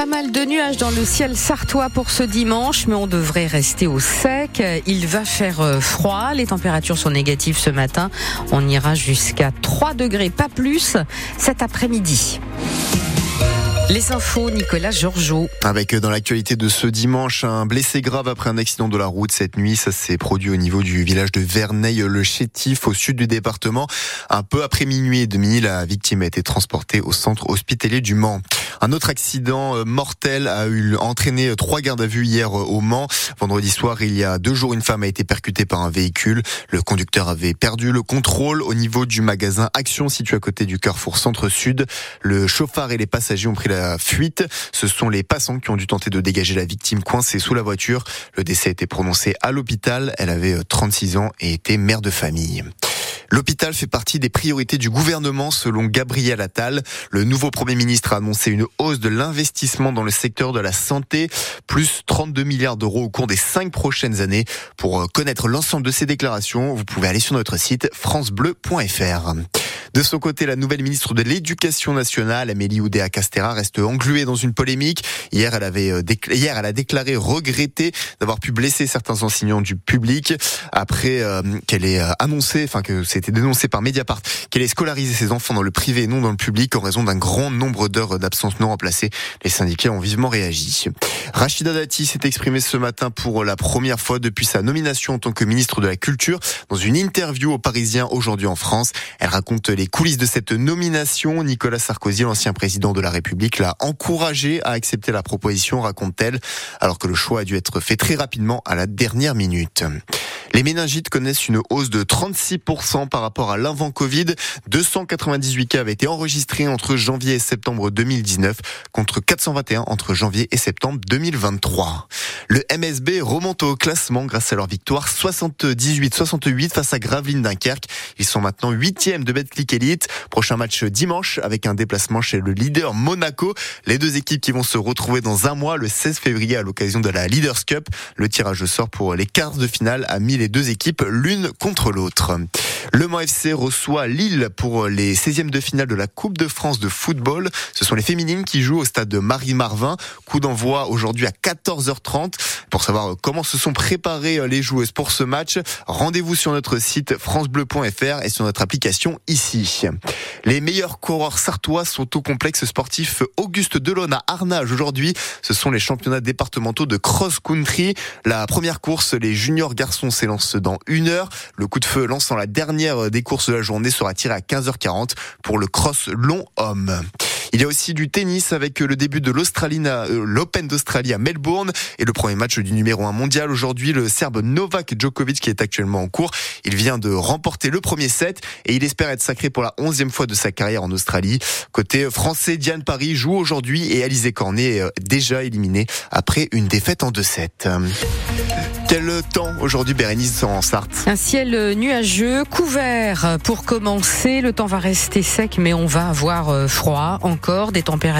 Pas mal de nuages dans le ciel sartois pour ce dimanche, mais on devrait rester au sec. Il va faire euh, froid, les températures sont négatives ce matin. On ira jusqu'à 3 degrés, pas plus, cet après-midi. Les infos, Nicolas Georgeot. Avec euh, dans l'actualité de ce dimanche, un blessé grave après un accident de la route cette nuit. Ça s'est produit au niveau du village de Verneil-le-Chétif, au sud du département. Un peu après minuit et demi, la victime a été transportée au centre hospitalier du Mans. Un autre accident euh, mortel a eu entraîné euh, trois gardes à vue hier au Mans. Vendredi soir, il y a deux jours, une femme a été percutée par un véhicule. Le conducteur avait perdu le contrôle au niveau du magasin Action situé à côté du Carrefour Centre-Sud. Le chauffard et les passagers ont pris la fuite. Ce sont les passants qui ont dû tenter de dégager la victime coincée sous la voiture. Le décès a été prononcé à l'hôpital. Elle avait 36 euh, ans et était mère de famille. L'hôpital fait partie des priorités du gouvernement selon Gabriel Attal. Le nouveau Premier ministre a annoncé une hausse de l'investissement dans le secteur de la santé, plus 32 milliards d'euros au cours des cinq prochaines années. Pour euh, connaître l'ensemble de ces déclarations, vous pouvez aller sur notre site francebleu.fr. De son côté, la nouvelle ministre de l'Éducation nationale, Amélie Oudéa-Castera, reste engluée dans une polémique. Hier, elle avait euh, hier, elle a déclaré regretter d'avoir pu blesser certains enseignants du public après euh, qu'elle ait euh, annoncé, enfin que c'était dénoncé par Mediapart, qu'elle ait scolarisé ses enfants dans le privé et non dans le public en raison d'un grand nombre d'heures d'absence non remplacées. Les syndicats ont vivement réagi. Rachida Dati s'est exprimée ce matin pour la première fois depuis sa nomination en tant que ministre de la Culture. Dans une interview aux Parisiens aujourd'hui en France, elle raconte les coulisses de cette nomination. Nicolas Sarkozy, l'ancien président de la République, l'a encouragé à accepter la proposition, raconte-t-elle, alors que le choix a dû être fait très rapidement à la dernière minute. Les méningites connaissent une hausse de 36% par rapport à l'avant Covid. 298 cas avaient été enregistrés entre janvier et septembre 2019 contre 421 entre janvier et septembre 2023. Le MSB remonte au classement grâce à leur victoire 78-68 face à Gravelines Dunkerque. Ils sont maintenant huitièmes de Betclic Elite. Prochain match dimanche avec un déplacement chez le leader Monaco. Les deux équipes qui vont se retrouver dans un mois le 16 février à l'occasion de la Leaders Cup. Le tirage sort pour les quarts de finale a mis les deux équipes l'une contre l'autre. Le Mans FC reçoit Lille pour les 16e de finale de la Coupe de France de football. Ce sont les féminines qui jouent au stade de Marie-Marvin. Coup d'envoi aujourd'hui à 14h30. Pour savoir comment se sont préparées les joueuses pour ce match, rendez-vous sur notre site francebleu.fr et sur notre application ici. Les meilleurs coureurs sartois sont au complexe sportif Auguste Delon à Arnage aujourd'hui. Ce sont les championnats départementaux de cross-country. La première course, les juniors garçons s'élancent dans une heure. Le coup de feu lançant la dernière des courses de la journée sera tiré à 15h40 pour le cross long homme. Il y a aussi du tennis avec le début de euh, l'Open d'Australie à Melbourne et le premier match du numéro 1 mondial aujourd'hui, le Serbe Novak Djokovic qui est actuellement en cours. Il vient de remporter le premier set et il espère être sacré pour la onzième fois de sa carrière en Australie. Côté français, Diane Paris joue aujourd'hui et Alizé Cornet est euh, déjà éliminé après une défaite en 2-7. Quel temps aujourd'hui, Bérénice, en Sarthe? Un ciel nuageux, couvert pour commencer. Le temps va rester sec, mais on va avoir euh, froid encore, des températures